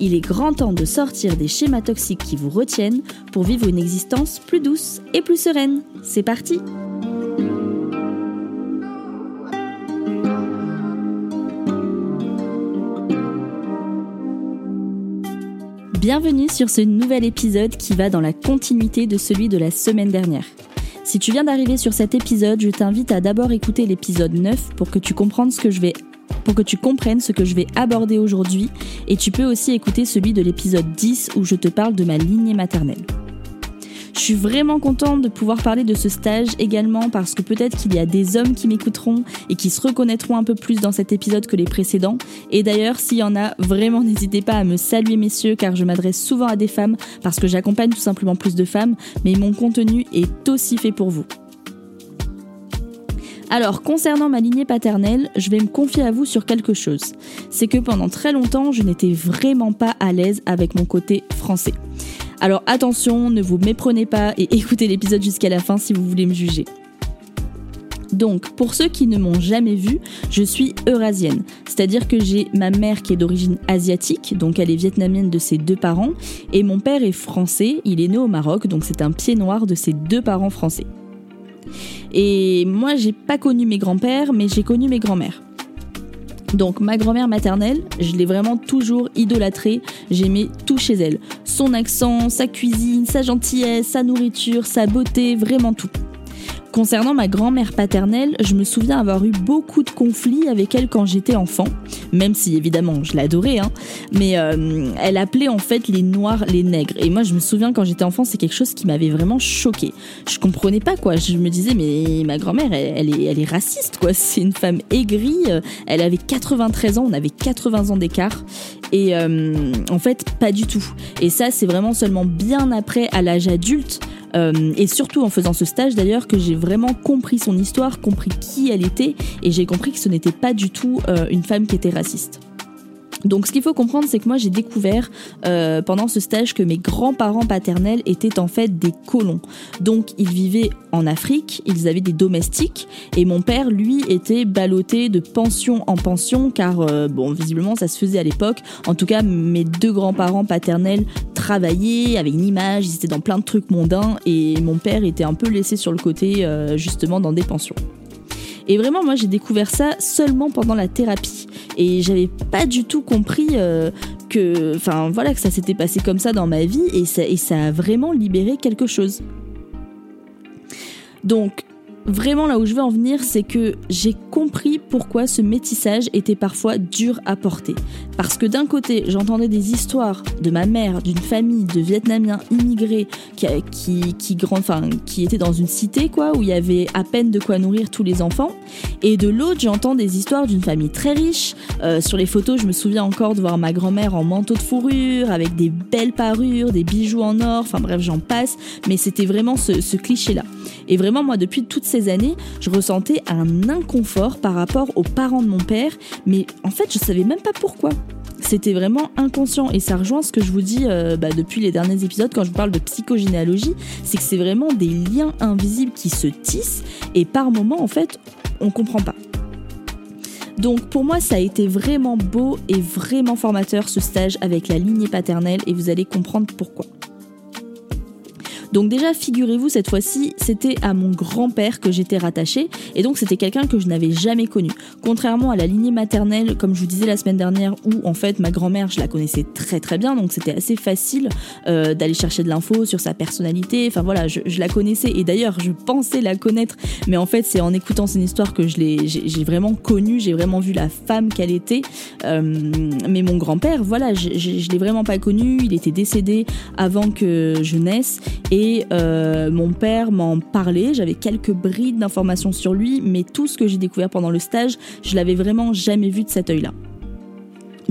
Il est grand temps de sortir des schémas toxiques qui vous retiennent pour vivre une existence plus douce et plus sereine. C'est parti Bienvenue sur ce nouvel épisode qui va dans la continuité de celui de la semaine dernière. Si tu viens d'arriver sur cet épisode, je t'invite à d'abord écouter l'épisode 9 pour que tu comprennes ce que je vais pour que tu comprennes ce que je vais aborder aujourd'hui et tu peux aussi écouter celui de l'épisode 10 où je te parle de ma lignée maternelle. Je suis vraiment contente de pouvoir parler de ce stage également parce que peut-être qu'il y a des hommes qui m'écouteront et qui se reconnaîtront un peu plus dans cet épisode que les précédents. Et d'ailleurs, s'il y en a, vraiment n'hésitez pas à me saluer messieurs car je m'adresse souvent à des femmes parce que j'accompagne tout simplement plus de femmes, mais mon contenu est aussi fait pour vous. Alors, concernant ma lignée paternelle, je vais me confier à vous sur quelque chose. C'est que pendant très longtemps, je n'étais vraiment pas à l'aise avec mon côté français. Alors attention, ne vous méprenez pas et écoutez l'épisode jusqu'à la fin si vous voulez me juger. Donc, pour ceux qui ne m'ont jamais vu, je suis eurasienne. C'est-à-dire que j'ai ma mère qui est d'origine asiatique, donc elle est vietnamienne de ses deux parents, et mon père est français, il est né au Maroc, donc c'est un pied noir de ses deux parents français. Et moi, j'ai pas connu mes grands-pères, mais j'ai connu mes grands-mères. Donc ma grand-mère maternelle, je l'ai vraiment toujours idolâtrée, j'aimais tout chez elle. Son accent, sa cuisine, sa gentillesse, sa nourriture, sa beauté, vraiment tout. Concernant ma grand-mère paternelle, je me souviens avoir eu beaucoup de conflits avec elle quand j'étais enfant, même si évidemment je l'adorais, hein, mais euh, elle appelait en fait les noirs les nègres. Et moi je me souviens quand j'étais enfant, c'est quelque chose qui m'avait vraiment choqué. Je comprenais pas quoi, je me disais mais ma grand-mère elle, est, elle est raciste quoi, c'est une femme aigrie, elle avait 93 ans, on avait 80 ans d'écart. Et euh, en fait, pas du tout. Et ça, c'est vraiment seulement bien après, à l'âge adulte, euh, et surtout en faisant ce stage d'ailleurs que j'ai vraiment compris son histoire, compris qui elle était et j'ai compris que ce n'était pas du tout euh, une femme qui était raciste. Donc ce qu'il faut comprendre, c'est que moi j'ai découvert euh, pendant ce stage que mes grands-parents paternels étaient en fait des colons. Donc ils vivaient en Afrique, ils avaient des domestiques, et mon père, lui, était ballotté de pension en pension, car, bon, visiblement ça se faisait à l'époque. En tout cas, mes deux grands-parents paternels travaillaient, avaient une image, ils étaient dans plein de trucs mondains, et mon père était un peu laissé sur le côté, justement, dans des pensions. Et vraiment, moi, j'ai découvert ça seulement pendant la thérapie. Et j'avais pas du tout compris euh, que, enfin, voilà, que ça s'était passé comme ça dans ma vie et ça, et ça a vraiment libéré quelque chose. Donc, Vraiment là où je veux en venir, c'est que j'ai compris pourquoi ce métissage était parfois dur à porter. Parce que d'un côté, j'entendais des histoires de ma mère, d'une famille de Vietnamiens immigrés qui, qui, qui, enfin, qui étaient dans une cité, quoi, où il y avait à peine de quoi nourrir tous les enfants. Et de l'autre, j'entends des histoires d'une famille très riche. Euh, sur les photos, je me souviens encore de voir ma grand-mère en manteau de fourrure, avec des belles parures, des bijoux en or, enfin bref, j'en passe. Mais c'était vraiment ce, cliché-là. Et vraiment, moi, depuis toutes ces années, je ressentais un inconfort par rapport aux parents de mon père, mais en fait, je savais même pas pourquoi. C'était vraiment inconscient et ça rejoint ce que je vous dis euh, bah, depuis les derniers épisodes quand je vous parle de psychogénéalogie, c'est que c'est vraiment des liens invisibles qui se tissent et par moments en fait on comprend pas. Donc pour moi ça a été vraiment beau et vraiment formateur ce stage avec la lignée paternelle et vous allez comprendre pourquoi. Donc déjà, figurez-vous, cette fois-ci, c'était à mon grand-père que j'étais rattachée, et donc c'était quelqu'un que je n'avais jamais connu. Contrairement à la lignée maternelle, comme je vous disais la semaine dernière, où en fait ma grand-mère, je la connaissais très très bien, donc c'était assez facile euh, d'aller chercher de l'info sur sa personnalité, enfin voilà, je, la connaissais, et d'ailleurs je pensais la connaître, mais en fait c'est en écoutant son histoire que je l'ai, j'ai vraiment connue, j'ai vraiment vu la femme qu'elle était, euh, mais mon grand-père, voilà, je, je l'ai vraiment pas connu, il était décédé avant que je naisse, et et euh, mon père m'en parlait, j'avais quelques brides d'informations sur lui, mais tout ce que j'ai découvert pendant le stage, je l'avais vraiment jamais vu de cet œil-là.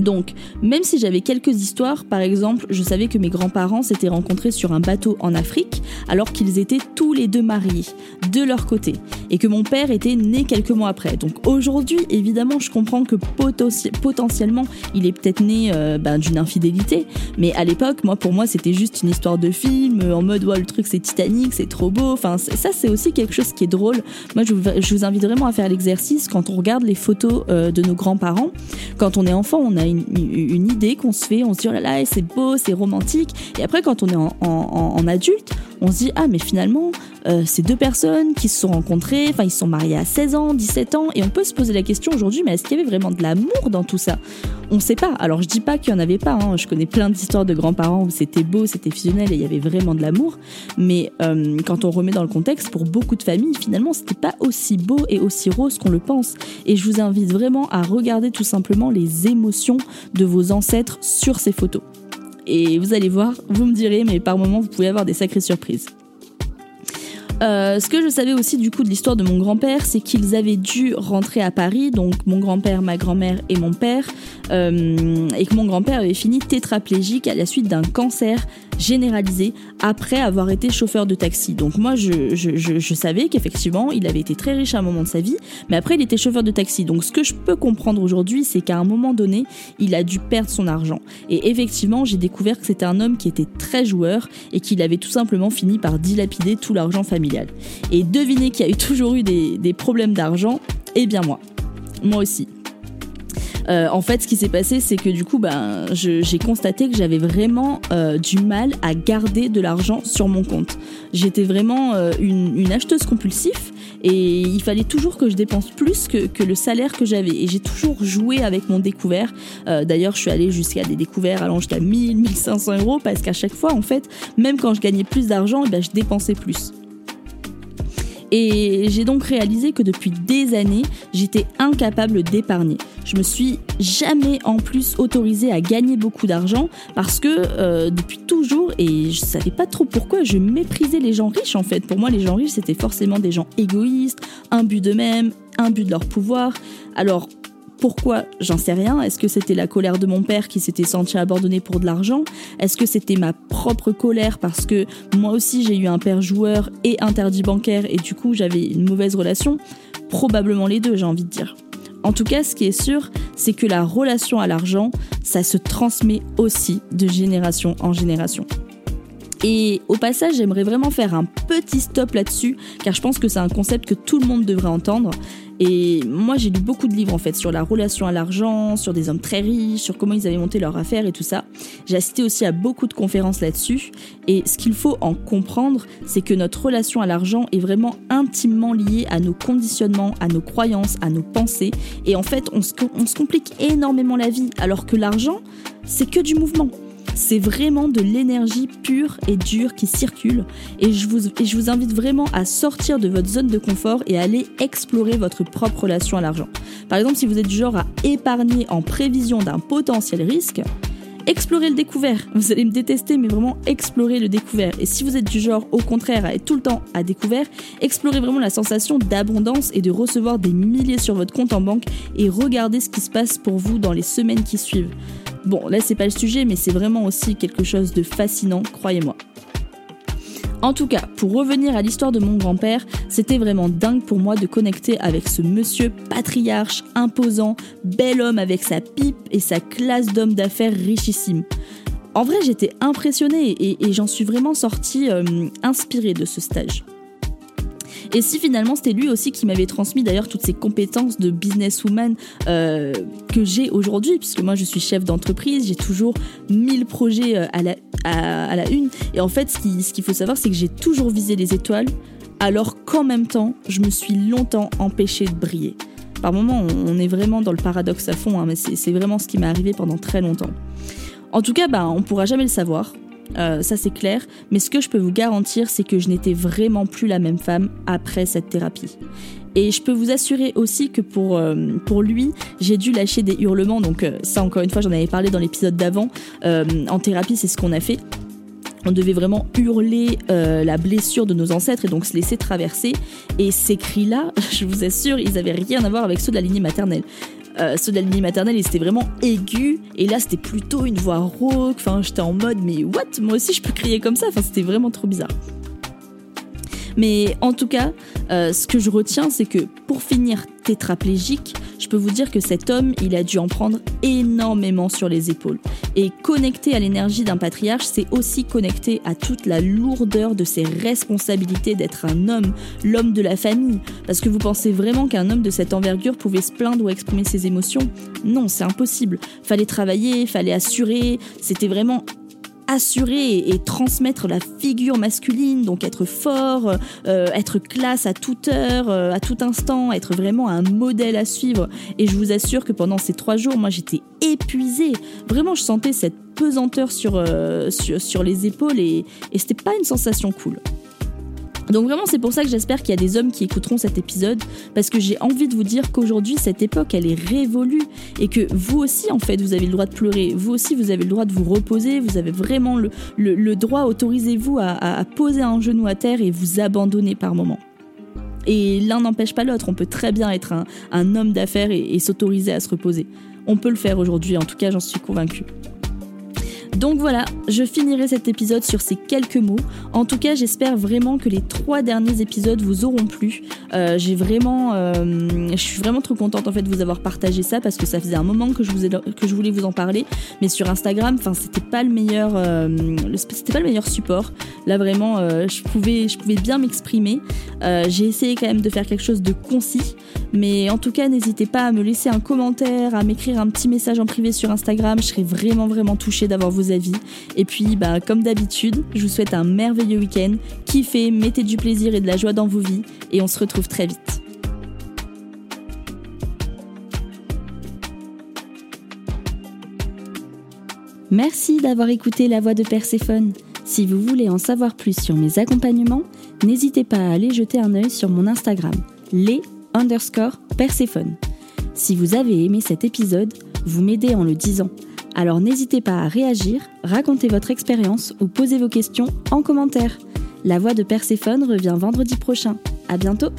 Donc, même si j'avais quelques histoires, par exemple, je savais que mes grands-parents s'étaient rencontrés sur un bateau en Afrique, alors qu'ils étaient tous les deux mariés, de leur côté, et que mon père était né quelques mois après. Donc aujourd'hui, évidemment, je comprends que potentiellement, il est peut-être né euh, ben, d'une infidélité, mais à l'époque, moi, pour moi, c'était juste une histoire de film, en mode, ouais, le truc c'est Titanic, c'est trop beau. Enfin, ça, c'est aussi quelque chose qui est drôle. Moi, je vous, invite vraiment à faire l'exercice quand on regarde les photos euh, de nos grands-parents. Quand on est enfant, on a une, idée qu'on se fait, on se dit oh là là, c'est beau, c'est romantique. Et après, quand on est en, adulte, on se dit ah mais finalement euh, c'est deux personnes qui se sont rencontrées, enfin ils se sont mariés à 16 ans, 17 ans, et on peut se poser la question aujourd'hui, mais est-ce qu'il y avait vraiment de l'amour dans tout ça? On sait pas. Alors je dis pas qu'il y en avait pas. Hein. Je connais plein d'histoires de grands-parents où c'était beau, c'était fusionnel et il y avait vraiment de l'amour. Mais euh, quand on remet dans le contexte, pour beaucoup de familles, finalement c'était pas aussi beau et aussi rose qu'on le pense. Et je vous invite vraiment à regarder tout simplement les émotions de vos ancêtres sur ces photos. Et vous allez voir, vous me direz, mais par moments, vous pouvez avoir des sacrées surprises. Euh, ce que je savais aussi du coup de l'histoire de mon grand-père, c'est qu'ils avaient dû rentrer à Paris, donc mon grand-père, ma grand-mère et mon père, euh, et que mon grand-père avait fini tétraplégique à la suite d'un cancer généralisé après avoir été chauffeur de taxi. Donc moi, je, savais qu'effectivement, il avait été très riche à un moment de sa vie, mais après, il était chauffeur de taxi. Donc ce que je peux comprendre aujourd'hui, c'est qu'à un moment donné, il a dû perdre son argent. Et effectivement, j'ai découvert que c'était un homme qui était très joueur et qu'il avait tout simplement fini par dilapider tout l'argent familial. Et devinez qu'il y a eu toujours eu des, des problèmes d'argent, eh bien moi. Moi aussi. Euh, en fait, ce qui s'est passé, c'est que du coup, ben, j'ai constaté que j'avais vraiment euh, du mal à garder de l'argent sur mon compte. J'étais vraiment euh, une, acheteuse compulsive et il fallait toujours que je dépense plus que, le salaire que j'avais. Et j'ai toujours joué avec mon découvert. D'ailleurs, je suis allée jusqu'à des découverts allant jusqu'à 1000, 1500 euros parce qu'à chaque fois, en fait, même quand je gagnais plus d'argent, eh ben, je dépensais plus. Et j'ai donc réalisé que depuis des années, j'étais incapable d'épargner. Je me suis jamais en plus autorisée à gagner beaucoup d'argent parce que euh, depuis toujours, et je savais pas trop pourquoi, je méprisais les gens riches en fait. Pour moi, les gens riches, c'était forcément des gens égoïstes, but d'eux-mêmes, but de leur pouvoir. Alors, pourquoi? J'en sais rien. Est-ce que c'était la colère de mon père qui s'était senti abandonné pour de l'argent? Est-ce que c'était ma propre colère parce que moi aussi j'ai eu un père joueur et interdit bancaire et du coup j'avais une mauvaise relation? Probablement les deux, j'ai envie de dire. En tout cas, ce qui est sûr, c'est que la relation à l'argent, ça se transmet aussi de génération en génération. Et au passage, j'aimerais vraiment faire un petit stop là-dessus, car je pense que c'est un concept que tout le monde devrait entendre. Et moi, j'ai lu beaucoup de livres en fait sur la relation à l'argent, sur des hommes très riches, sur comment ils avaient monté leur affaire et tout ça. J'ai assisté aussi à beaucoup de conférences là-dessus. Et ce qu'il faut en comprendre, c'est que notre relation à l'argent est vraiment intimement liée à nos conditionnements, à nos croyances, à nos pensées. Et en fait, on se, on se complique énormément la vie, alors que l'argent, c'est que du mouvement c'est vraiment de l'énergie pure et dure qui circule et je, vous, invite vraiment à sortir de votre zone de confort et à aller explorer votre propre relation à l'argent. Par exemple, si vous êtes du genre à épargner en prévision d'un potentiel risque, explorez le découvert. Vous allez me détester, mais vraiment explorez le découvert. Et si vous êtes du genre, au contraire, à être tout le temps à découvert, explorez vraiment la sensation d'abondance et de recevoir des milliers sur votre compte en banque et regardez ce qui se passe pour vous dans les semaines qui suivent. Bon, là c'est pas le sujet, mais c'est vraiment aussi quelque chose de fascinant, croyez-moi. En tout cas, pour revenir à l'histoire de mon grand-père, c'était vraiment dingue pour moi de connecter avec ce monsieur patriarche, imposant, bel homme avec sa pipe et sa classe d'homme d'affaires richissime. En vrai, j'étais impressionnée et, j'en suis vraiment sortie euh, inspirée de ce stage. Et si finalement c'était lui aussi qui m'avait transmis d'ailleurs toutes ces compétences de businesswoman euh, que j'ai aujourd'hui, puisque moi je suis chef d'entreprise, j'ai toujours 1000 projets euh, à la, à, la une. Et en fait, ce qu'il faut savoir, c'est que j'ai toujours visé les étoiles, alors qu'en même temps, je me suis longtemps empêchée de briller. Par moments, on est vraiment dans le paradoxe à fond, hein, mais c'est vraiment ce qui m'est arrivé pendant très longtemps. En tout cas, bah, on pourra jamais le savoir. Euh, ça c'est clair, mais ce que je peux vous garantir, c'est que je n'étais vraiment plus la même femme après cette thérapie. Et je peux vous assurer aussi que pour, euh, pour lui, j'ai dû lâcher des hurlements, donc euh, ça encore une fois j'en avais parlé dans l'épisode d'avant, en thérapie c'est ce qu'on a fait. On devait vraiment hurler la blessure de nos ancêtres et donc se laisser traverser. Et ces cris-là, je vous assure, ils avaient rien à voir avec ceux de la lignée maternelle. Euh, ceux de la lignée maternelle, ils étaient vraiment aigus. Et là, c'était plutôt une voix rauque. Enfin, j'étais en mode, mais what? Moi aussi, je peux crier comme ça. Enfin, c'était vraiment trop bizarre. Mais en tout cas, euh, ce que je retiens, c'est que pour finir tétraplégique, je peux vous dire que cet homme, il a dû en prendre énormément sur les épaules. Et connecté à l'énergie d'un patriarche, c'est aussi connecté à toute la lourdeur de ses responsabilités d'être un homme, l'homme de la famille. Parce que vous pensez vraiment qu'un homme de cette envergure pouvait se plaindre ou exprimer ses émotions? Non, c'est impossible. Fallait travailler, fallait assurer, c'était vraiment assurer et, transmettre la figure masculine, donc être fort, euh, être classe à toute heure, euh, à tout instant, être vraiment un modèle à suivre. Et je vous assure que pendant ces trois jours, moi j'étais épuisée. Vraiment, je sentais cette pesanteur sur, euh, sur, les épaules et, et c'était pas une sensation cool. Donc vraiment c'est pour ça que j'espère qu'il y a des hommes qui écouteront cet épisode parce que j'ai envie de vous dire qu'aujourd'hui cette époque elle est révolue et que vous aussi en fait vous avez le droit de pleurer, vous aussi vous avez le droit de vous reposer, vous avez vraiment le, le, droit, autorisez-vous à, poser un genou à terre et vous abandonner par moment. Et l'un n'empêche pas l'autre, on peut très bien être un, homme d'affaires et s'autoriser à se reposer. On peut le faire aujourd'hui, en tout cas j'en suis convaincue. Donc voilà, je finirai cet épisode sur ces quelques mots. En tout cas, j'espère vraiment que les trois derniers épisodes vous auront plu. Euh, j'ai vraiment, euh, je suis vraiment trop contente en fait de vous avoir partagé ça parce que ça faisait un moment que je, vous voulais vous en parler. Mais sur Instagram, enfin, c'était pas le meilleur, euh, support. Là vraiment, je pouvais, je pouvais bien m'exprimer. j'ai essayé quand même de faire quelque chose de concis. Mais en tout cas, n'hésitez pas à me laisser un commentaire, à m'écrire un petit message en privé sur Instagram. Je serais vraiment vraiment touchée d'avoir avis. Et puis, bah, comme d'habitude, je vous souhaite un merveilleux week-end. Kiffez, mettez du plaisir et de la joie dans vos vies. Et on se retrouve très vite. Merci d'avoir écouté La Voix de Perséphone. Si vous voulez en savoir plus sur mes accompagnements, n'hésitez pas à aller jeter un œil sur mon Instagram, les underscore Perséphone. Si vous avez aimé cet épisode, vous m'aidez en le disant. Alors n'hésitez pas à réagir, raconter votre expérience ou poser vos questions en commentaire. La voix de Perséphone revient vendredi prochain. À bientôt!